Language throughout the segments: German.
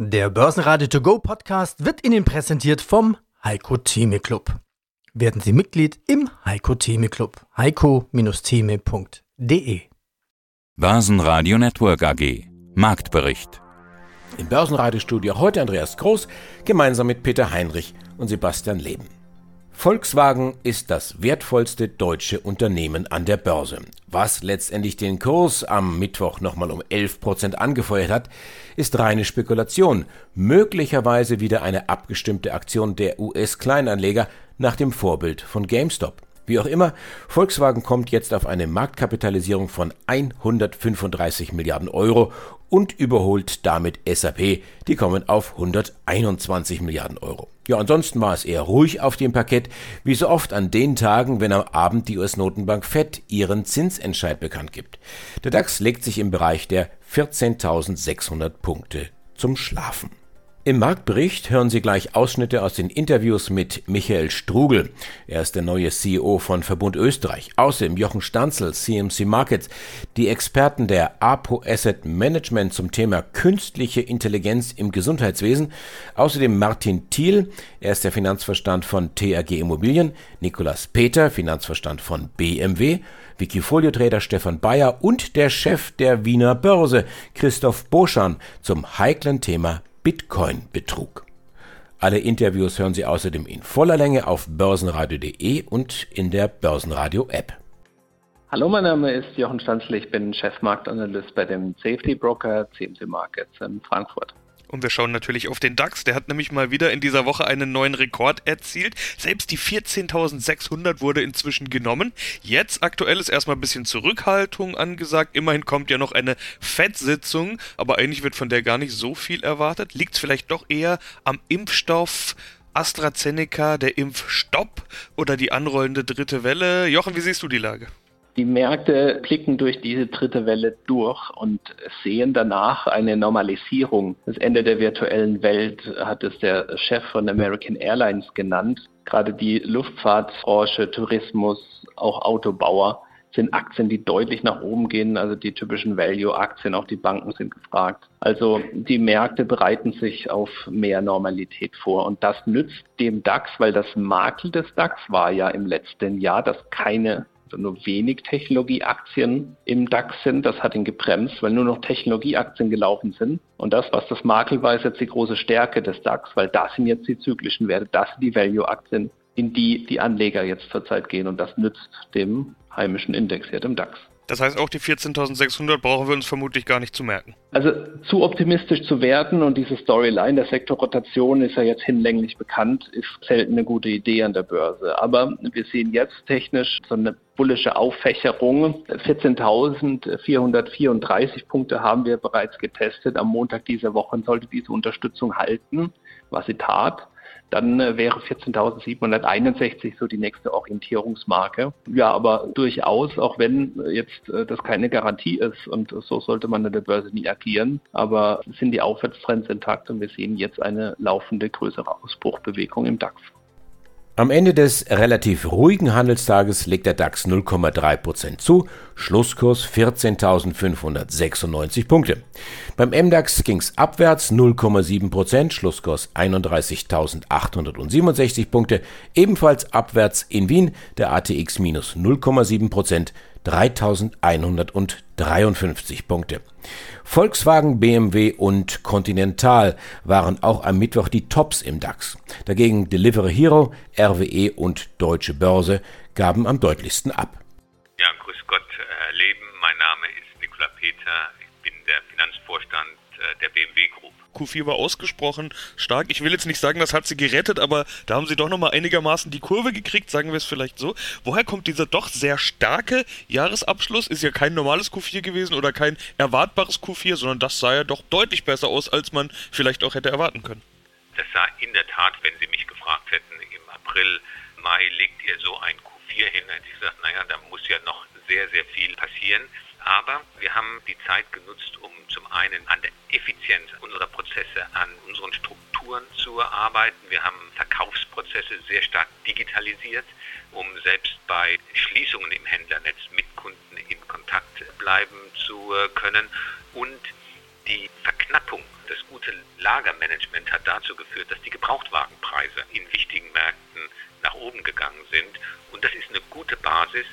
Der Börsenradio To Go Podcast wird Ihnen präsentiert vom Heiko Theme Club. Werden Sie Mitglied im Heiko Theme Club. heiko-theme.de Börsenradio Network AG Marktbericht Im Börsenradiostudio heute Andreas Groß gemeinsam mit Peter Heinrich und Sebastian Leben. Volkswagen ist das wertvollste deutsche Unternehmen an der Börse. Was letztendlich den Kurs am Mittwoch nochmal um 11 Prozent angefeuert hat, ist reine Spekulation. Möglicherweise wieder eine abgestimmte Aktion der US-Kleinanleger nach dem Vorbild von GameStop. Wie auch immer, Volkswagen kommt jetzt auf eine Marktkapitalisierung von 135 Milliarden Euro und überholt damit SAP, die kommen auf 121 Milliarden Euro. Ja, ansonsten war es eher ruhig auf dem Parkett, wie so oft an den Tagen, wenn am Abend die US-Notenbank FED ihren Zinsentscheid bekannt gibt. Der DAX legt sich im Bereich der 14.600 Punkte zum Schlafen. Im Marktbericht hören Sie gleich Ausschnitte aus den Interviews mit Michael Strugel. Er ist der neue CEO von Verbund Österreich. Außerdem Jochen Stanzel, CMC Markets, die Experten der APO Asset Management zum Thema künstliche Intelligenz im Gesundheitswesen. Außerdem Martin Thiel, er ist der Finanzverstand von TAG Immobilien. Nikolas Peter, Finanzverstand von BMW. Wikifolio-Trader Stefan Bayer und der Chef der Wiener Börse, Christoph Boschan, zum heiklen Thema Bitcoin-Betrug. Alle Interviews hören Sie außerdem in voller Länge auf börsenradio.de und in der Börsenradio-App. Hallo, mein Name ist Jochen Stanzl, ich bin Chefmarktanalyst bei dem Safety Broker CMC Markets in Frankfurt. Und wir schauen natürlich auf den DAX. Der hat nämlich mal wieder in dieser Woche einen neuen Rekord erzielt. Selbst die 14.600 wurde inzwischen genommen. Jetzt aktuell ist erstmal ein bisschen Zurückhaltung angesagt. Immerhin kommt ja noch eine FED-Sitzung, aber eigentlich wird von der gar nicht so viel erwartet. Liegt es vielleicht doch eher am Impfstoff? AstraZeneca, der Impfstopp oder die anrollende dritte Welle? Jochen, wie siehst du die Lage? Die Märkte blicken durch diese dritte Welle durch und sehen danach eine Normalisierung. Das Ende der virtuellen Welt hat es der Chef von American Airlines genannt. Gerade die Luftfahrtbranche, Tourismus, auch Autobauer sind Aktien, die deutlich nach oben gehen, also die typischen Value-Aktien, auch die Banken sind gefragt. Also die Märkte bereiten sich auf mehr Normalität vor und das nützt dem DAX, weil das Makel des DAX war ja im letzten Jahr, dass keine nur wenig Technologieaktien im DAX sind. Das hat ihn gebremst, weil nur noch Technologieaktien gelaufen sind. Und das, was das Makel war, ist jetzt die große Stärke des DAX, weil das sind jetzt die zyklischen Werte, das sind die Value-Aktien, in die die Anleger jetzt zurzeit gehen. Und das nützt dem heimischen Index hier, dem DAX. Das heißt, auch die 14.600 brauchen wir uns vermutlich gar nicht zu merken. Also zu optimistisch zu werden und diese Storyline der Sektorrotation ist ja jetzt hinlänglich bekannt, ist selten eine gute Idee an der Börse. Aber wir sehen jetzt technisch so eine bullische Auffächerung. 14.434 Punkte haben wir bereits getestet. Am Montag dieser Woche sollte diese Unterstützung halten, was sie tat dann äh, wäre 14.761 so die nächste Orientierungsmarke. Ja, aber durchaus, auch wenn jetzt äh, das keine Garantie ist und so sollte man an der Börse nie agieren, aber sind die Aufwärtstrends intakt und wir sehen jetzt eine laufende größere Ausbruchbewegung im DAX. Am Ende des relativ ruhigen Handelstages legt der DAX 0,3% zu, Schlusskurs 14.596 Punkte. Beim MDAX ging es abwärts 0,7%, Schlusskurs 31.867 Punkte, ebenfalls abwärts in Wien der ATX minus 0,7%, 3153 Punkte. Volkswagen, BMW und Continental waren auch am Mittwoch die Tops im DAX. Dagegen Delivery Hero, RWE und Deutsche Börse gaben am deutlichsten ab. Ja, grüß Gott, Herr Leben. Mein Name ist Nikola Peter. Ich bin der Finanzvorstand äh, der BMW Group. Q4 war ausgesprochen stark. Ich will jetzt nicht sagen, das hat sie gerettet, aber da haben sie doch nochmal einigermaßen die Kurve gekriegt, sagen wir es vielleicht so. Woher kommt dieser doch sehr starke Jahresabschluss? Ist ja kein normales Q4 gewesen oder kein erwartbares Q4, sondern das sah ja doch deutlich besser aus, als man vielleicht auch hätte erwarten können. Das sah in der Tat, wenn Sie mich gefragt hätten, im April, Mai legt ihr so ein Q4 hin, hätte ich gesagt, naja, da muss ja noch sehr, sehr viel passieren. Aber wir haben die Zeit genutzt, um zum einen an der Effizienz unserer Prozesse, an unseren Strukturen zu arbeiten. Wir haben Verkaufsprozesse sehr stark digitalisiert, um selbst bei Schließungen im Händlernetz mit Kunden in Kontakt bleiben zu können. Und Die Verknappung, das gute Lagermanagement hat dazu geführt, dass die Gebrauchtwagenpreise in wichtigen Märkten nach oben gegangen sind. Und das ist eine gute Basis,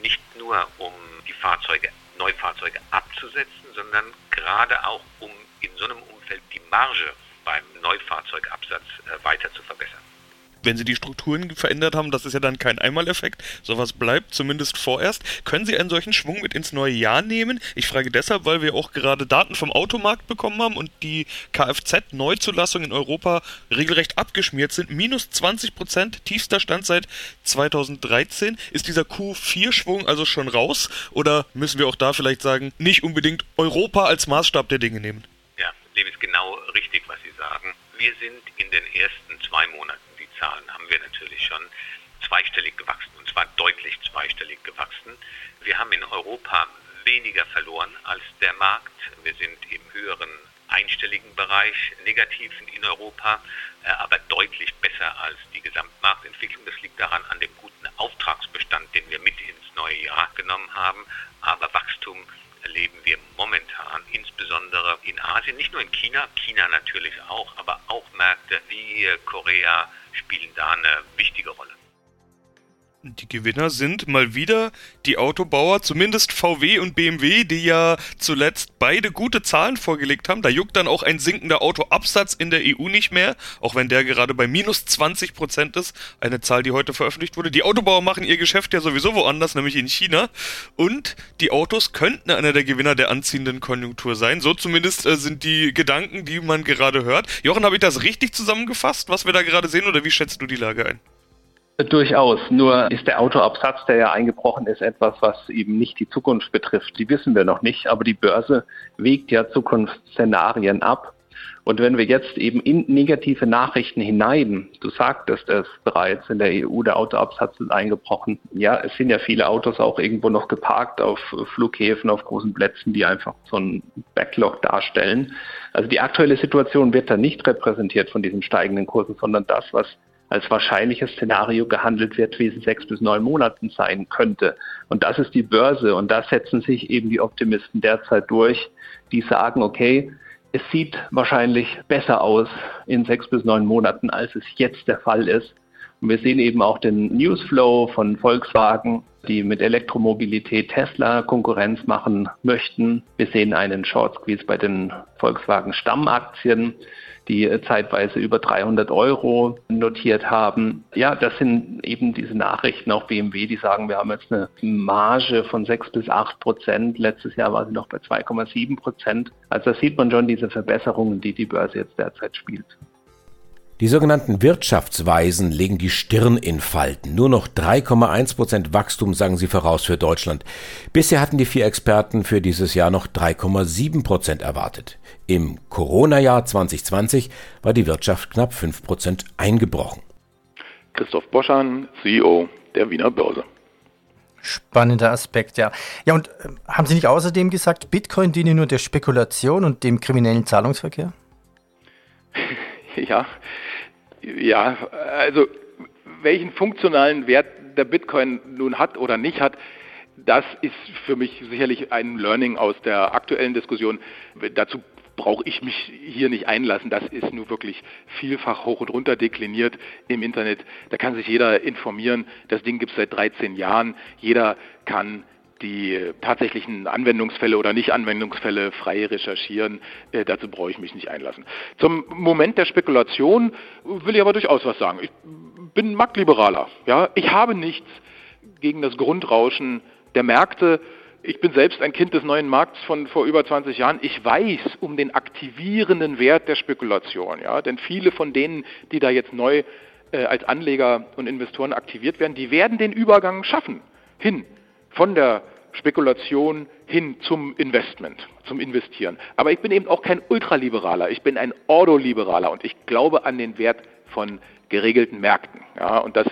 nicht nur um die Fahrzeuge, Neufahrzeuge abzusetzen, sondern gerade auch um in so einem Umfeld die Marge beim Neufahrzeugabsatz äh, weiter zu verbessern wenn Sie die Strukturen verändert haben, das ist ja dann kein Einmaleffekt, sowas bleibt zumindest vorerst. Können Sie einen solchen Schwung mit ins neue Jahr nehmen? Ich frage deshalb, weil wir auch gerade Daten vom Automarkt bekommen haben und die Kfz-Neuzulassungen in Europa regelrecht abgeschmiert sind. Minus 20 Prozent, tiefster Stand seit 2013. Ist dieser Q4-Schwung also schon raus? Oder müssen wir auch da vielleicht sagen, nicht unbedingt Europa als Maßstab der Dinge nehmen? Ja, dem ist genau richtig, was Sie sagen. Wir sind in den ersten zwei Monaten Zahlen haben wir natürlich schon zweistellig gewachsen, und zwar deutlich zweistellig gewachsen. Wir haben in Europa weniger verloren als der Markt. Wir sind im höheren einstelligen Bereich negativ in Europa, äh, aber deutlich besser als die Gesamtmarktentwicklung. Das liegt daran an dem guten Auftragsbestand, den wir mit ins neue Jahr genommen haben. Aber Wachstum erleben wir momentan, insbesondere in Asien, nicht nur in China, China natürlich auch, aber auch Märkte wie Korea, spielen da eine wichtige Rolle. Die Gewinner sind mal wieder die Autobauer, zumindest VW und BMW, die ja zuletzt beide gute Zahlen vorgelegt haben. Da juckt dann auch ein sinkender Autoabsatz in der EU nicht mehr, auch wenn der gerade bei minus 20 Prozent ist. Eine Zahl, die heute veröffentlicht wurde. Die Autobauer machen ihr Geschäft ja sowieso woanders, nämlich in China. Und die Autos könnten einer der Gewinner der anziehenden Konjunktur sein. So zumindest äh, sind die Gedanken, die man gerade hört. Jochen, habe ich das richtig zusammengefasst, was wir da gerade sehen, oder wie schätzt du die Lage ein? Durchaus. Nur ist der Autoabsatz, der ja eingebrochen ist, etwas, was eben nicht die Zukunft betrifft. Die wissen wir noch nicht, aber die Börse wägt ja Zukunftsszenarien ab. Und wenn wir jetzt eben in negative Nachrichten hinein, du sagtest es bereits, in der EU der Autoabsatz ist eingebrochen. Ja, es sind ja viele Autos auch irgendwo noch geparkt auf Flughäfen, auf großen Plätzen, die einfach so einen Backlog darstellen. Also die aktuelle Situation wird da nicht repräsentiert von diesen steigenden Kursen, sondern das, was als wahrscheinliches Szenario gehandelt wird, wie es in sechs bis neun Monaten sein könnte. Und das ist die Börse. Und da setzen sich eben die Optimisten derzeit durch, die sagen, okay, es sieht wahrscheinlich besser aus in sechs bis neun Monaten, als es jetzt der Fall ist. Und wir sehen eben auch den Newsflow von Volkswagen, die mit Elektromobilität Tesla Konkurrenz machen möchten. Wir sehen einen Short Squeeze bei den Volkswagen Stammaktien die äh, zeitweise über 300 Euro notiert haben. Ja, das sind eben diese Nachrichten, auch BMW, die sagen, wir haben jetzt eine Marge von 6 bis 8 Prozent. Letztes Jahr war sie noch bei 2,7 Prozent. Also da sieht man schon diese Verbesserungen, die die Börse jetzt derzeit spielt. Die sogenannten Wirtschaftsweisen legen die Stirn in Falten. Nur noch 3,1 Prozent Wachstum sagen sie voraus für Deutschland. Bisher hatten die vier Experten für dieses Jahr noch 3,7 Prozent erwartet. Im Corona-Jahr 2020 war die Wirtschaft knapp 5 Prozent eingebrochen. Christoph Boschan, CEO der Wiener Börse. Spannender Aspekt, ja. Ja, und äh, haben Sie nicht außerdem gesagt, Bitcoin diene nur der Spekulation und dem kriminellen Zahlungsverkehr? Ja, ja, also welchen funktionalen Wert der Bitcoin nun hat oder nicht hat, das ist für mich sicherlich ein Learning aus der aktuellen Diskussion. Dazu brauche ich mich hier nicht einlassen. Das ist nur wirklich vielfach hoch und runter dekliniert im Internet. Da kann sich jeder informieren. Das Ding gibt es seit 13 Jahren. Jeder kann die tatsächlichen Anwendungsfälle oder Nicht-Anwendungsfälle frei recherchieren. Äh, dazu brauche ich mich nicht einlassen. Zum Moment der Spekulation will ich aber durchaus was sagen. Ich bin Marktliberaler. Ja? Ich habe nichts gegen das Grundrauschen der Märkte. Ich bin selbst ein Kind des neuen Markts von vor über 20 Jahren. Ich weiß um den aktivierenden Wert der Spekulation. Ja? Denn viele von denen, die da jetzt neu äh, als Anleger und Investoren aktiviert werden, die werden den Übergang schaffen hin von der Spekulation hin zum Investment, zum Investieren. Aber ich bin eben auch kein Ultraliberaler, ich bin ein Ordoliberaler und ich glaube an den Wert von geregelten Märkten. Ja, und das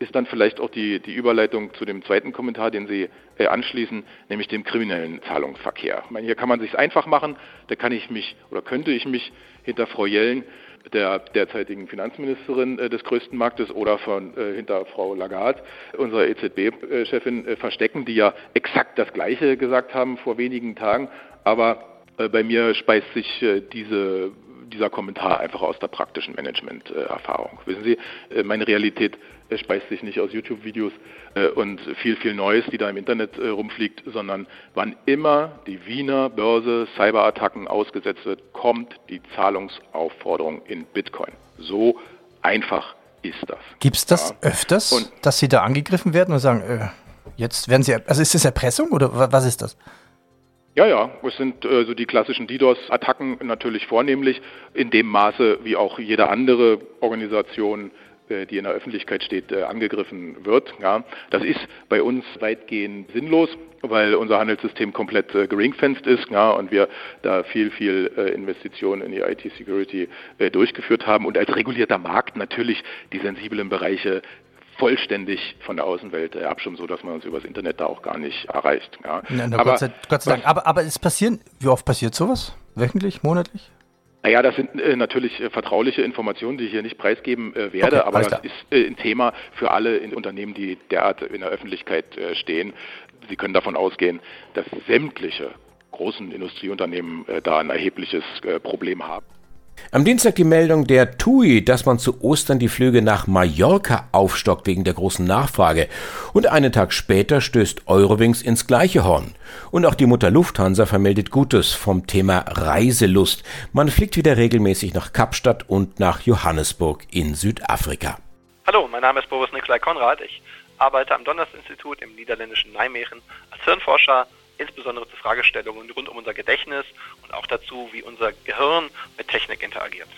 ist dann vielleicht auch die, die Überleitung zu dem zweiten Kommentar, den Sie äh, anschließen, nämlich dem kriminellen Zahlungsverkehr. Ich meine, hier kann man sich einfach machen, da kann ich mich oder könnte ich mich hinter Frau Jellen der derzeitigen Finanzministerin äh, des größten Marktes oder von äh, hinter Frau Lagarde, unserer EZB-Chefin, äh, verstecken, die ja exakt das Gleiche gesagt haben vor wenigen Tagen. Aber bei mir speist sich diese dieser Kommentar einfach aus der praktischen Management-Erfahrung. Wissen Sie, meine Realität äh, speist sich nicht aus YouTube-Videos äh, und viel, viel Neues, die da im Internet rumfliegt, sondern wann immer die Wiener Börse Cyberattacken ausgesetzt wird, kommt die Zahlungsaufforderung in Bitcoin. So einfach ist das. Gibt es das ja. öfters, und dass Sie da angegriffen werden und sagen, äh, jetzt werden Sie, also ist das Erpressung oder was ist das? Ja, ja, es sind äh, so die klassischen DDoS-Attacken natürlich vornehmlich in dem Maße, wie auch jede andere Organisation äh, die in der Öffentlichkeit steht, äh, angegriffen wird. Ja, das ist bei uns weitgehend sinnlos, weil unser Handelssystem komplett äh, geringfenst ist ja, und wir da viel, viel äh, Investitionen in die IT-Security äh, durchgeführt haben und als regulierter Markt natürlich die sensiblen Bereiche vollständig von der Außenwelt äh, abschirmen, sodass man uns übers Internet da auch gar nicht erreicht. Ja. Na, na, aber, Gott sei, Gott sei Dank. Aber, aber es passieren, wie oft passiert sowas? Wöchentlich, monatlich? Naja, das sind äh, natürlich äh, vertrauliche Informationen, die ich hier nicht preisgeben äh, werde, okay, aber das ist äh, ein Thema für alle Unternehmen, die derart in der Öffentlichkeit äh, stehen. Sie können davon ausgehen, dass sämtliche großen Industrieunternehmen äh, da ein erhebliches Problem haben. Am Dienstag die Meldung der TUI, dass man zu Ostern die Flüge nach Mallorca aufstockt wegen der großen Nachfrage. Und einen Tag später stößt Eurowings ins gleiche Horn. Und auch die Mutter Lufthansa vermeldet Gutes vom Thema Reiselust. Man fliegt wieder regelmäßig nach Kapstadt und nach Johannesburg in Südafrika. Hallo, mein Name ist Boris Nikolai Konrad. Ich arbeite am Donners-Institut im niederländischen Nijmegen als Hirnforscher insbesondere zu Fragestellungen rund um unser Gedächtnis und auch dazu, wie unser Gehirn mit Technik interagiert.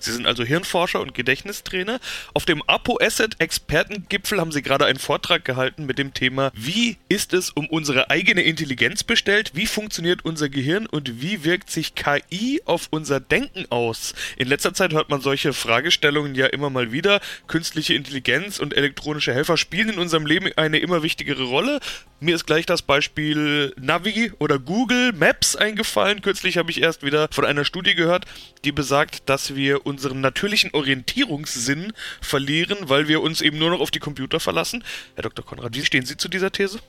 Sie sind also Hirnforscher und Gedächtnistrainer. Auf dem Apo Asset Expertengipfel haben Sie gerade einen Vortrag gehalten mit dem Thema, wie ist es um unsere eigene Intelligenz bestellt, wie funktioniert unser Gehirn und wie wirkt sich KI auf unser Denken aus. In letzter Zeit hört man solche Fragestellungen ja immer mal wieder. Künstliche Intelligenz und elektronische Helfer spielen in unserem Leben eine immer wichtigere Rolle. Mir ist gleich das Beispiel Navi oder Google Maps eingefallen. Kürzlich habe ich erst wieder von einer Studie gehört, die besagt, dass wir unseren natürlichen Orientierungssinn verlieren, weil wir uns eben nur noch auf die Computer verlassen. Herr Dr. Konrad, wie stehen Sie zu dieser These?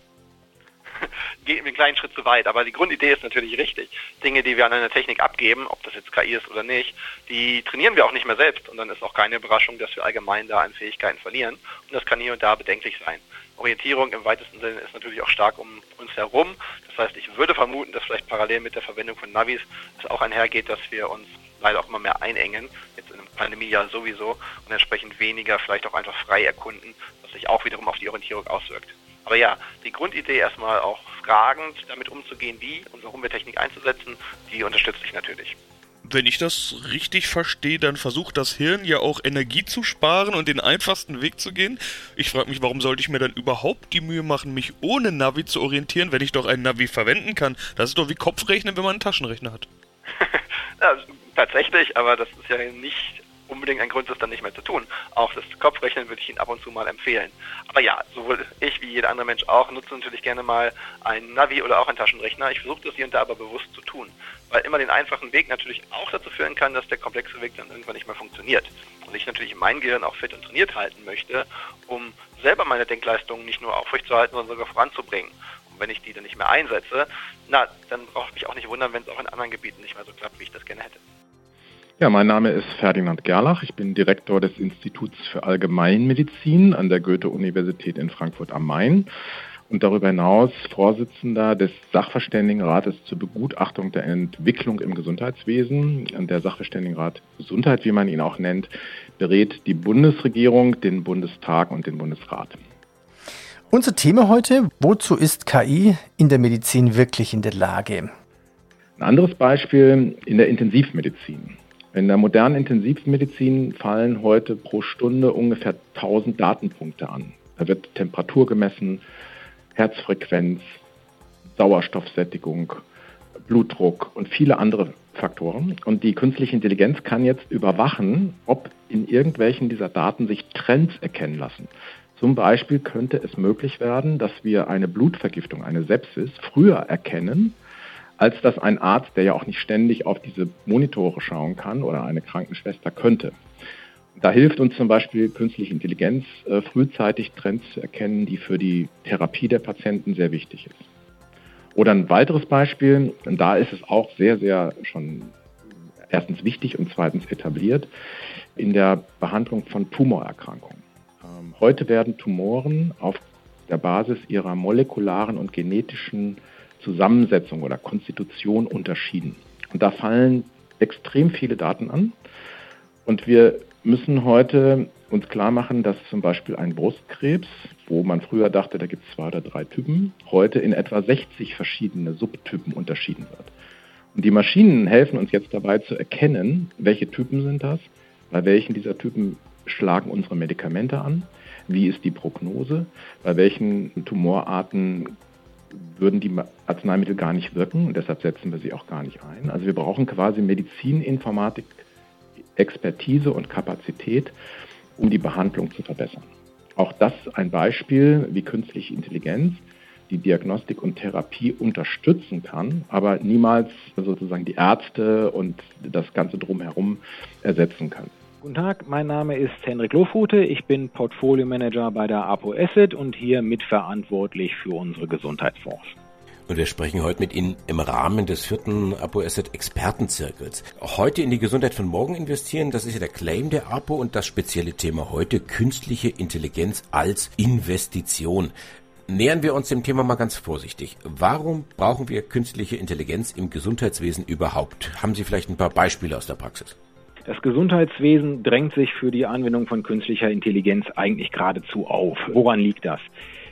Geht einen kleinen Schritt zu weit, aber die Grundidee ist natürlich richtig. Dinge, die wir an eine Technik abgeben, ob das jetzt KI ist oder nicht, die trainieren wir auch nicht mehr selbst und dann ist auch keine Überraschung, dass wir allgemein da an Fähigkeiten verlieren und das kann hier und da bedenklich sein. Orientierung im weitesten Sinne ist natürlich auch stark um uns herum. Das heißt, ich würde vermuten, dass vielleicht parallel mit der Verwendung von Navis es auch einhergeht, dass wir uns leider auch immer mehr einengen, jetzt in einem Pandemiejahr sowieso, und entsprechend weniger vielleicht auch einfach frei erkunden, was sich auch wiederum auf die Orientierung auswirkt. Aber ja, die Grundidee erstmal auch fragend damit umzugehen, wie und warum wir Technik einzusetzen, die unterstütze ich natürlich wenn ich das richtig verstehe, dann versucht das Hirn ja auch Energie zu sparen und den einfachsten Weg zu gehen. Ich frage mich, warum sollte ich mir dann überhaupt die Mühe machen, mich ohne Navi zu orientieren, wenn ich doch ein Navi verwenden kann? Das ist doch wie Kopfrechnen, wenn man einen Taschenrechner hat. ja, tatsächlich, aber das ist ja nicht unbedingt ein Grund, das dann nicht mehr zu tun. Auch das Kopfrechnen würde ich Ihnen ab und zu mal empfehlen. Aber ja, sowohl ich wie jeder andere Mensch auch nutze natürlich gerne mal ein Navi oder auch einen Taschenrechner. Ich versuche das hier und da aber bewusst zu tun, weil immer den einfachen Weg natürlich auch dazu führen kann, dass der komplexe Weg dann irgendwann nicht mehr funktioniert. Und ich natürlich mein Gehirn auch fit und trainiert halten möchte, um selber meine Denkleistungen nicht nur aufrechtzuerhalten, sondern sogar voranzubringen. Und wenn ich die dann nicht mehr einsetze, na, dann brauche ich mich auch nicht wundern, wenn es auch in anderen Gebieten nicht mehr so klappt, wie ich das gerne hätte. Ja, mein Name ist Ferdinand Gerlach. Ich bin Direktor des Instituts für Allgemeinmedizin an der Goethe-Universität in Frankfurt am Main und darüber hinaus Vorsitzender des Sachverständigenrates zur Begutachtung der Entwicklung im Gesundheitswesen. Der Sachverständigenrat Gesundheit, wie man ihn auch nennt, berät die Bundesregierung, den Bundestag und den Bundesrat. Unser Thema heute, wozu ist KI in der Medizin wirklich in der Lage? Ein anderes Beispiel in der Intensivmedizin. In der modernen Intensivmedizin fallen heute pro Stunde ungefähr 1000 Datenpunkte an. Da wird Temperatur gemessen, Herzfrequenz, Sauerstoffsättigung, Blutdruck und viele andere Faktoren. Und die künstliche Intelligenz kann jetzt überwachen, ob in irgendwelchen dieser Daten sich Trends erkennen lassen. Zum Beispiel könnte es möglich werden, dass wir eine Blutvergiftung, eine Sepsis, früher erkennen, als dass ein Arzt, der ja auch nicht ständig auf diese Monitore schauen kann oder eine Krankenschwester könnte. Da hilft uns zum Beispiel künstliche Intelligenz, äh, frühzeitig Trends zu erkennen, die für die Therapie der Patienten sehr wichtig ist. Oder ein weiteres Beispiel, da ist es auch sehr, sehr schon erstens wichtig und zweitens etabliert, in der Behandlung von Tumorerkrankungen. Ähm, heute werden Tumoren auf der Basis ihrer molekularen und genetischen Zusammensetzung oder Konstitution unterschieden. Und da fallen extrem viele Daten an. Und wir müssen heute uns klar machen, dass zum Beispiel ein Brustkrebs, wo man früher dachte, da gibt es zwei oder drei Typen, heute in etwa 60 verschiedene Subtypen unterschieden wird. Und die Maschinen helfen uns jetzt dabei zu erkennen, welche Typen sind das, bei welchen dieser Typen schlagen unsere Medikamente an, wie ist die Prognose, bei welchen Tumorarten würden die Arzneimittel gar nicht wirken und deshalb setzen wir sie auch gar nicht ein. Also wir brauchen quasi Medizininformatik, Expertise und Kapazität, um die Behandlung zu verbessern. Auch das ein Beispiel, wie künstliche Intelligenz die Diagnostik und Therapie unterstützen kann, aber niemals sozusagen die Ärzte und das Ganze drumherum ersetzen kann. Guten Tag, mein Name ist Henrik Lofrute. Ich bin Portfolio Manager bei der Apo Asset und hier mitverantwortlich für unsere Gesundheitsfonds. Und wir sprechen heute mit Ihnen im Rahmen des vierten Apo Asset Expertenzirkels. Heute in die Gesundheit von morgen investieren, das ist ja der Claim der Apo und das spezielle Thema heute künstliche Intelligenz als Investition. Nähern wir uns dem Thema mal ganz vorsichtig. Warum brauchen wir künstliche Intelligenz im Gesundheitswesen überhaupt? Haben Sie vielleicht ein paar Beispiele aus der Praxis? Das Gesundheitswesen drängt sich für die Anwendung von künstlicher Intelligenz eigentlich geradezu auf. Woran liegt das?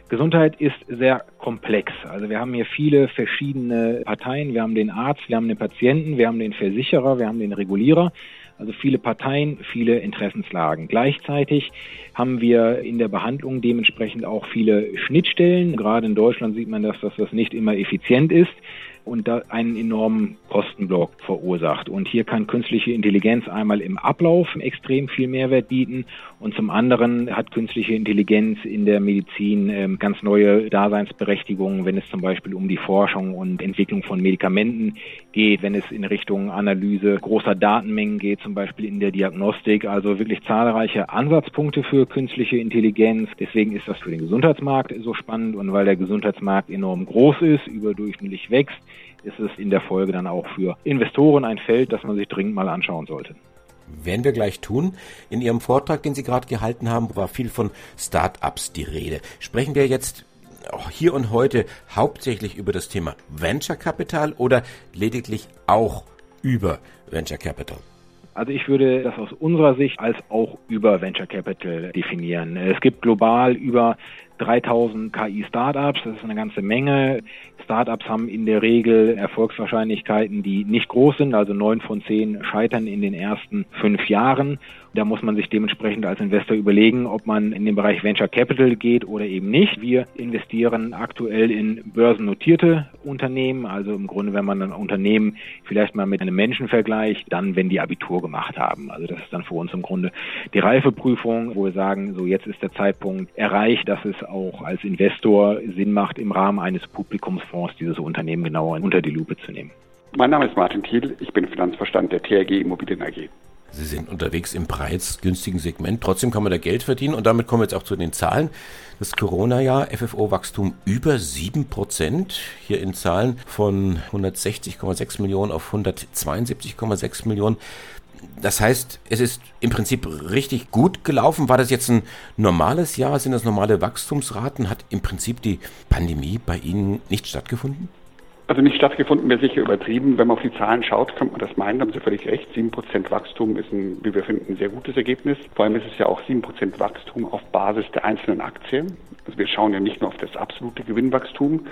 Gesundheit ist sehr komplex. Also wir haben hier viele verschiedene Parteien. Wir haben den Arzt, wir haben den Patienten, wir haben den Versicherer, wir haben den Regulierer. Also viele Parteien, viele Interessenslagen. Gleichzeitig haben wir in der Behandlung dementsprechend auch viele Schnittstellen. Gerade in Deutschland sieht man, dass das nicht immer effizient ist und da einen enormen Kostenblock verursacht. Und hier kann künstliche Intelligenz einmal im Ablauf extrem viel Mehrwert bieten und zum anderen hat künstliche Intelligenz in der Medizin ähm, ganz neue Daseinsberechtigungen, wenn es zum Beispiel um die Forschung und Entwicklung von Medikamenten geht, wenn es in Richtung Analyse großer Datenmengen geht, zum Beispiel in der Diagnostik. Also wirklich zahlreiche Ansatzpunkte für künstliche Intelligenz. Deswegen ist das für den Gesundheitsmarkt so spannend und weil der Gesundheitsmarkt enorm groß ist, überdurchschnittlich wächst, ist es in der Folge dann auch für Investoren ein Feld, das man sich dringend mal anschauen sollte. Werden wir gleich tun. In Ihrem Vortrag, den Sie gerade gehalten haben, war viel von Start-ups die Rede. Sprechen wir jetzt hier und heute hauptsächlich über das Thema Venture Capital oder lediglich auch über Venture Capital? Also ich würde das aus unserer Sicht als auch über Venture Capital definieren. Es gibt global über 3000 KI-Startups, das ist eine ganze Menge. Startups haben in der Regel Erfolgswahrscheinlichkeiten, die nicht groß sind, also neun von zehn scheitern in den ersten fünf Jahren. Da muss man sich dementsprechend als Investor überlegen, ob man in den Bereich Venture Capital geht oder eben nicht. Wir investieren aktuell in börsennotierte Unternehmen, also im Grunde, wenn man ein Unternehmen vielleicht mal mit einem Menschen vergleicht, dann, wenn die Abitur gemacht haben. Also das ist dann für uns im Grunde die Reifeprüfung, wo wir sagen, so jetzt ist der Zeitpunkt erreicht, dass es auch als Investor Sinn macht, im Rahmen eines Publikumsfonds dieses Unternehmen genauer unter die Lupe zu nehmen. Mein Name ist Martin Thiel, ich bin Finanzverstand der TRG Immobilien AG. Sie sind unterwegs im preisgünstigen Segment. Trotzdem kann man da Geld verdienen. Und damit kommen wir jetzt auch zu den Zahlen. Das Corona-Jahr, FFO-Wachstum über 7 Prozent. Hier in Zahlen von 160,6 Millionen auf 172,6 Millionen. Das heißt, es ist im Prinzip richtig gut gelaufen. War das jetzt ein normales Jahr? Sind das normale Wachstumsraten? Hat im Prinzip die Pandemie bei Ihnen nicht stattgefunden? Also nicht stattgefunden wäre sicher übertrieben. Wenn man auf die Zahlen schaut, könnte man das meinen, da haben Sie völlig recht. 7% Wachstum ist, ein, wie wir finden, ein sehr gutes Ergebnis. Vor allem ist es ja auch 7% Wachstum auf Basis der einzelnen Aktien. Also wir schauen ja nicht nur auf das absolute Gewinnwachstum.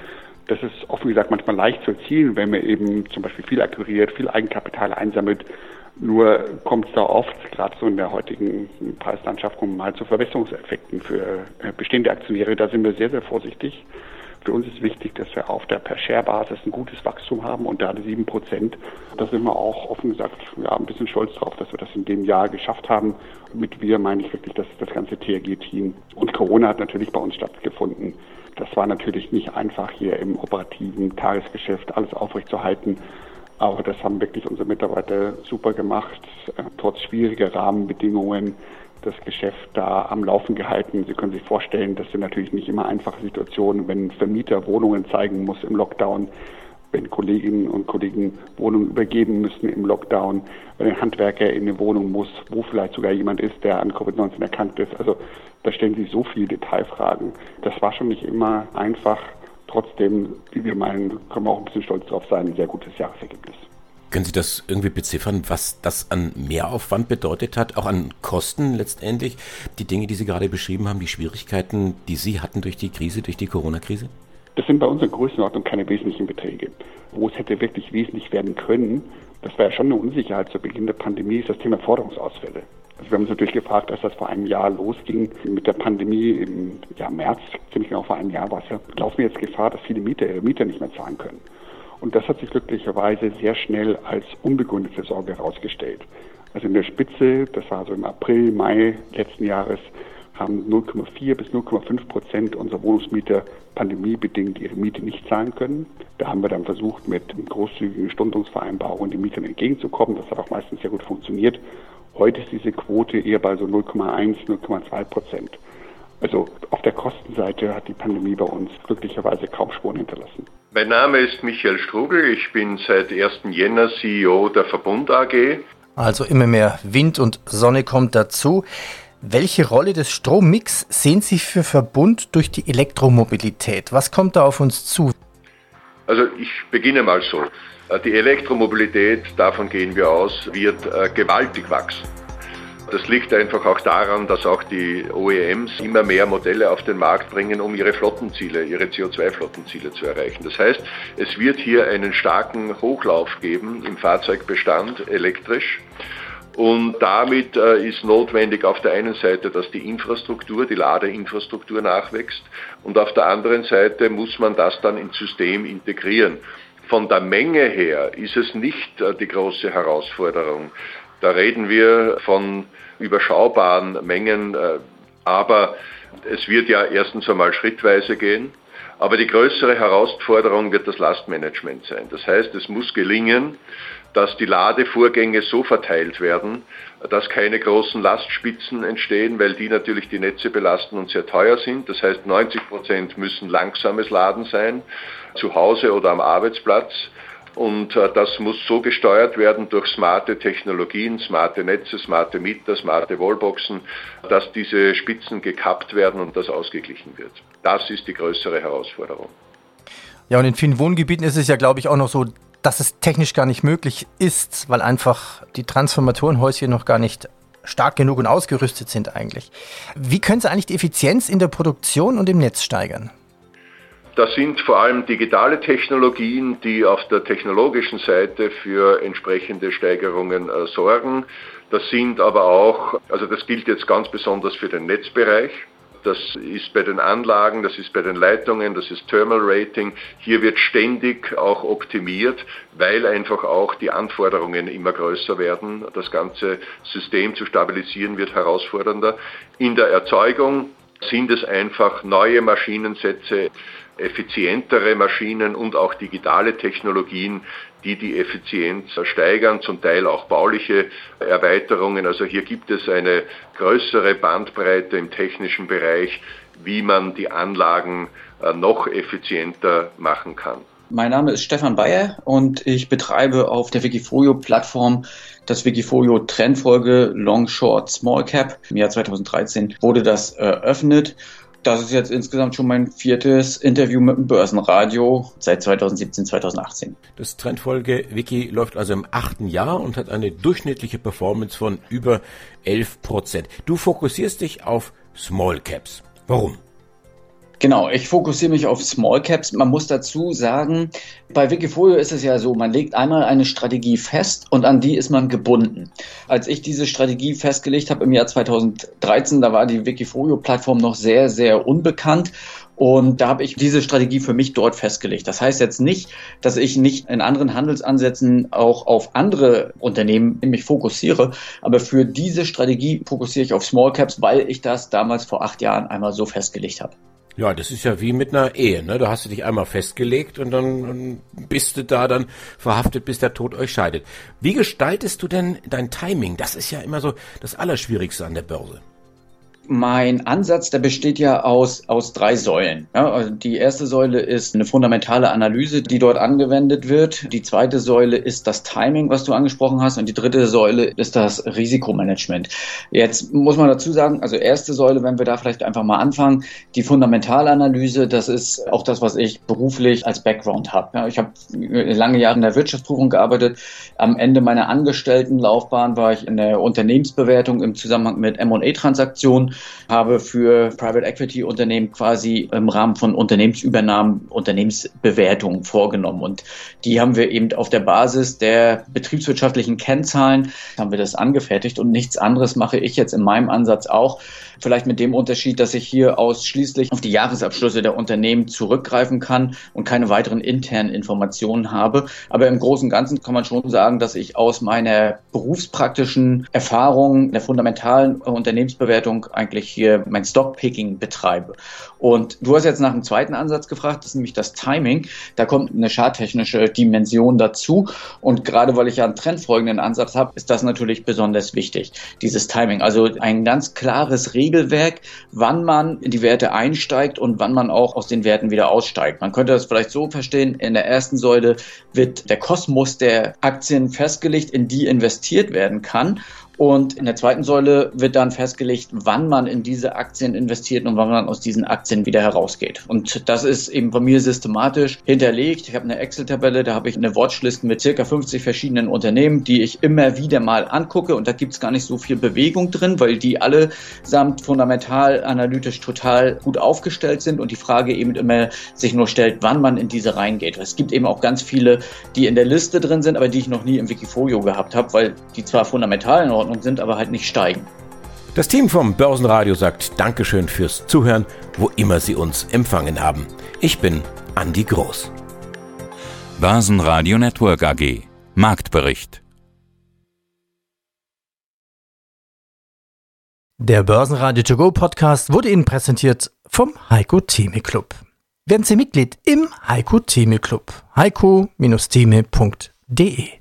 Das ist offen gesagt manchmal leicht zu erzielen, wenn man eben zum Beispiel viel akquiriert, viel Eigenkapital einsammelt. Nur kommt es da oft, gerade so in der heutigen Preislandschaft, mal zu Verbesserungseffekten für äh, bestehende Aktionäre. Da sind wir sehr, sehr vorsichtig. Für uns ist wichtig, dass wir auf der Per-Share-Basis ein gutes Wachstum haben und da sieben Prozent. Da sind wir auch offen gesagt ja, ein bisschen stolz drauf, dass wir das in dem Jahr geschafft haben. Mit wir meine ich wirklich das, das ganze TRG-Team. Und Corona hat natürlich bei uns stattgefunden. Das war natürlich nicht einfach hier im operativen Tagesgeschäft alles aufrechtzuerhalten. Aber das haben wirklich unsere Mitarbeiter super gemacht, äh, trotz schwieriger Rahmenbedingungen das Geschäft da am Laufen gehalten. Sie können sich vorstellen, das sind natürlich nicht immer einfache Situationen, wenn Vermieter Wohnungen zeigen muss im Lockdown, wenn Kolleginnen und Kollegen Wohnungen übergeben müssen im Lockdown, wenn ein Handwerker in eine Wohnung muss, wo vielleicht sogar jemand ist, der an Covid-19 erkannt ist. Also da stellen sich so viele Detailfragen. Das war schon nicht immer einfach. Trotzdem, wie wir meinen, können wir auch ein bisschen stolz drauf sein, ein sehr gutes Jahresergebnis. Können Sie das irgendwie beziffern, was das an Mehraufwand bedeutet hat, auch an Kosten letztendlich? Die Dinge, die Sie gerade beschrieben haben, die Schwierigkeiten, die Sie hatten durch die Krise, durch die Corona-Krise? Das sind bei uns in Größenordnung keine wesentlichen Beträge. Wo es hätte wirklich wesentlich werden können, das war ja schon eine Unsicherheit zu Beginn der Pandemie, ist das Thema Forderungsausfälle. Also wir haben uns natürlich gefragt, als das vor einem Jahr losging mit der Pandemie im ja, März, ziemlich genau vor einem Jahr war es ja, laufen wir jetzt Gefahr, dass viele Mieter ihre Mieter nicht mehr zahlen können. Und das hat sich glücklicherweise sehr schnell als unbegründete Sorge herausgestellt. Also in der Spitze, das war so im April, Mai letzten Jahres, haben 0,4 bis 0,5 Prozent unserer Wohnungsmieter pandemiebedingt ihre Miete nicht zahlen können. Da haben wir dann versucht, mit großzügigen Stundungsvereinbarungen den Mietern entgegenzukommen. Das hat auch meistens sehr gut funktioniert. Heute ist diese Quote eher bei so 0,1, 0,2 Prozent. Also auf der Kostenseite hat die Pandemie bei uns glücklicherweise kaum Spuren hinterlassen. Mein Name ist Michael Strugel. Ich bin seit 1. Jänner CEO der Verbund AG. Also immer mehr Wind und Sonne kommt dazu. Welche Rolle des Strommix sehen Sie für Verbund durch die Elektromobilität? Was kommt da auf uns zu? Also ich beginne mal so. Die Elektromobilität, davon gehen wir aus, wird äh, gewaltig wachsen. Das liegt einfach auch daran, dass auch die OEMs immer mehr Modelle auf den Markt bringen, um ihre Flottenziele, ihre CO2-Flottenziele zu erreichen. Das heißt, es wird hier einen starken Hochlauf geben im Fahrzeugbestand elektrisch. Und damit äh, ist notwendig auf der einen Seite, dass die Infrastruktur, die Ladeinfrastruktur nachwächst und auf der anderen Seite muss man das dann ins System integrieren. Von der Menge her ist es nicht äh, die große Herausforderung. Da reden wir von überschaubaren Mengen, äh, aber es wird ja erstens einmal schrittweise gehen. Aber die größere Herausforderung wird das Lastmanagement sein. Das heißt, es muss gelingen, dass die Ladevorgänge so verteilt werden, dass keine großen Lastspitzen entstehen, weil die natürlich die Netze belasten und sehr teuer sind. Das heißt, 90 Prozent müssen langsames Laden sein, zu Hause oder am Arbeitsplatz. Und äh, das muss so gesteuert werden durch smarte Technologien, smarte Netze, smarte Mieter, smarte Wallboxen, dass diese Spitzen gekappt werden und das ausgeglichen wird. Das ist die größere Herausforderung. Ja, und in vielen Wohngebieten ist es ja, glaube ich, auch noch so, dass es technisch gar nicht möglich ist, weil einfach die Transformatorenhäuschen noch gar nicht stark genug und ausgerüstet sind eigentlich. Wie können Sie eigentlich die Effizienz in der Produktion und im Netz steigern? Das sind vor allem digitale Technologien, die auf der technologischen Seite für entsprechende Steigerungen äh, sorgen. Das sind aber auch, also das gilt jetzt ganz besonders für den Netzbereich. Das ist bei den Anlagen, das ist bei den Leitungen, das ist Thermal Rating. Hier wird ständig auch optimiert, weil einfach auch die Anforderungen immer größer werden. Das ganze System zu stabilisieren wird herausfordernder. In der Erzeugung sind es einfach neue Maschinensätze, effizientere Maschinen und auch digitale Technologien, die die Effizienz steigern, zum Teil auch bauliche Erweiterungen. Also hier gibt es eine größere Bandbreite im technischen Bereich, wie man die Anlagen äh, noch effizienter machen kann. Mein Name ist Stefan Bayer und ich betreibe auf der Wikifolio-Plattform das Wikifolio Trendfolge Long Short Small Cap. Im Jahr 2013 wurde das eröffnet das ist jetzt insgesamt schon mein viertes Interview mit dem Börsenradio seit 2017, 2018. Das Trendfolge Wiki läuft also im achten Jahr und hat eine durchschnittliche Performance von über 11 Prozent. Du fokussierst dich auf Small Caps. Warum? Genau, ich fokussiere mich auf Small Caps. Man muss dazu sagen, bei Wikifolio ist es ja so, man legt einmal eine Strategie fest und an die ist man gebunden. Als ich diese Strategie festgelegt habe im Jahr 2013, da war die Wikifolio-Plattform noch sehr, sehr unbekannt. Und da habe ich diese Strategie für mich dort festgelegt. Das heißt jetzt nicht, dass ich nicht in anderen Handelsansätzen auch auf andere Unternehmen mich fokussiere, aber für diese Strategie fokussiere ich auf Small Caps, weil ich das damals vor acht Jahren einmal so festgelegt habe. Ja, das ist ja wie mit einer Ehe, ne? Da hast du dich einmal festgelegt und dann bist du da dann verhaftet, bis der Tod euch scheidet. Wie gestaltest du denn dein Timing? Das ist ja immer so das Allerschwierigste an der Börse. Mein Ansatz, der besteht ja aus, aus drei Säulen. Ja, also die erste Säule ist eine fundamentale Analyse, die dort angewendet wird. Die zweite Säule ist das Timing, was du angesprochen hast. Und die dritte Säule ist das Risikomanagement. Jetzt muss man dazu sagen, also erste Säule, wenn wir da vielleicht einfach mal anfangen, die Fundamentalanalyse, das ist auch das, was ich beruflich als Background habe. Ja, ich habe lange Jahre in der Wirtschaftsprüfung gearbeitet. Am Ende meiner Angestelltenlaufbahn war ich in der Unternehmensbewertung im Zusammenhang mit M&A-Transaktionen habe für Private Equity Unternehmen quasi im Rahmen von Unternehmensübernahmen Unternehmensbewertungen vorgenommen. Und die haben wir eben auf der Basis der betriebswirtschaftlichen Kennzahlen haben wir das angefertigt und nichts anderes mache ich jetzt in meinem Ansatz auch. Vielleicht mit dem Unterschied, dass ich hier ausschließlich auf die Jahresabschlüsse der Unternehmen zurückgreifen kann und keine weiteren internen Informationen habe. Aber im Großen und Ganzen kann man schon sagen, dass ich aus meiner berufspraktischen Erfahrung der fundamentalen Unternehmensbewertung eigentlich hier mein Stockpicking betreibe. Und du hast jetzt nach dem zweiten Ansatz gefragt, das ist nämlich das Timing. Da kommt eine charttechnische Dimension dazu. Und gerade weil ich ja einen trendfolgenden Ansatz habe, ist das natürlich besonders wichtig, dieses Timing. Also ein ganz klares Regelwerk, wann man in die Werte einsteigt und wann man auch aus den Werten wieder aussteigt. Man könnte das vielleicht so verstehen, in der ersten Säule wird der Kosmos der Aktien festgelegt, in die investiert werden kann. Und in der zweiten Säule wird dann festgelegt, wann man in diese Aktien investiert und wann man aus diesen Aktien wieder herausgeht. Und das ist eben bei mir systematisch hinterlegt. Ich habe eine Excel-Tabelle, da habe ich eine Watchlist mit circa 50 verschiedenen Unternehmen, die ich immer wieder mal angucke. Und da gibt es gar nicht so viel Bewegung drin, weil die allesamt fundamental analytisch total gut aufgestellt sind und die Frage eben immer sich nur stellt, wann man in diese reingeht. Es gibt eben auch ganz viele, die in der Liste drin sind, aber die ich noch nie im Wikifolio gehabt habe, weil die zwar fundamental in Ordnung Ordnung sind, aber halt nicht steigen. Das Team vom Börsenradio sagt Dankeschön fürs Zuhören, wo immer Sie uns empfangen haben. Ich bin Andi Groß. Börsenradio Network AG Marktbericht Der Börsenradio To Go Podcast wurde Ihnen präsentiert vom Heiko Theme Club. Werden Sie Mitglied im Heiko Theme Club. heiko-theme.de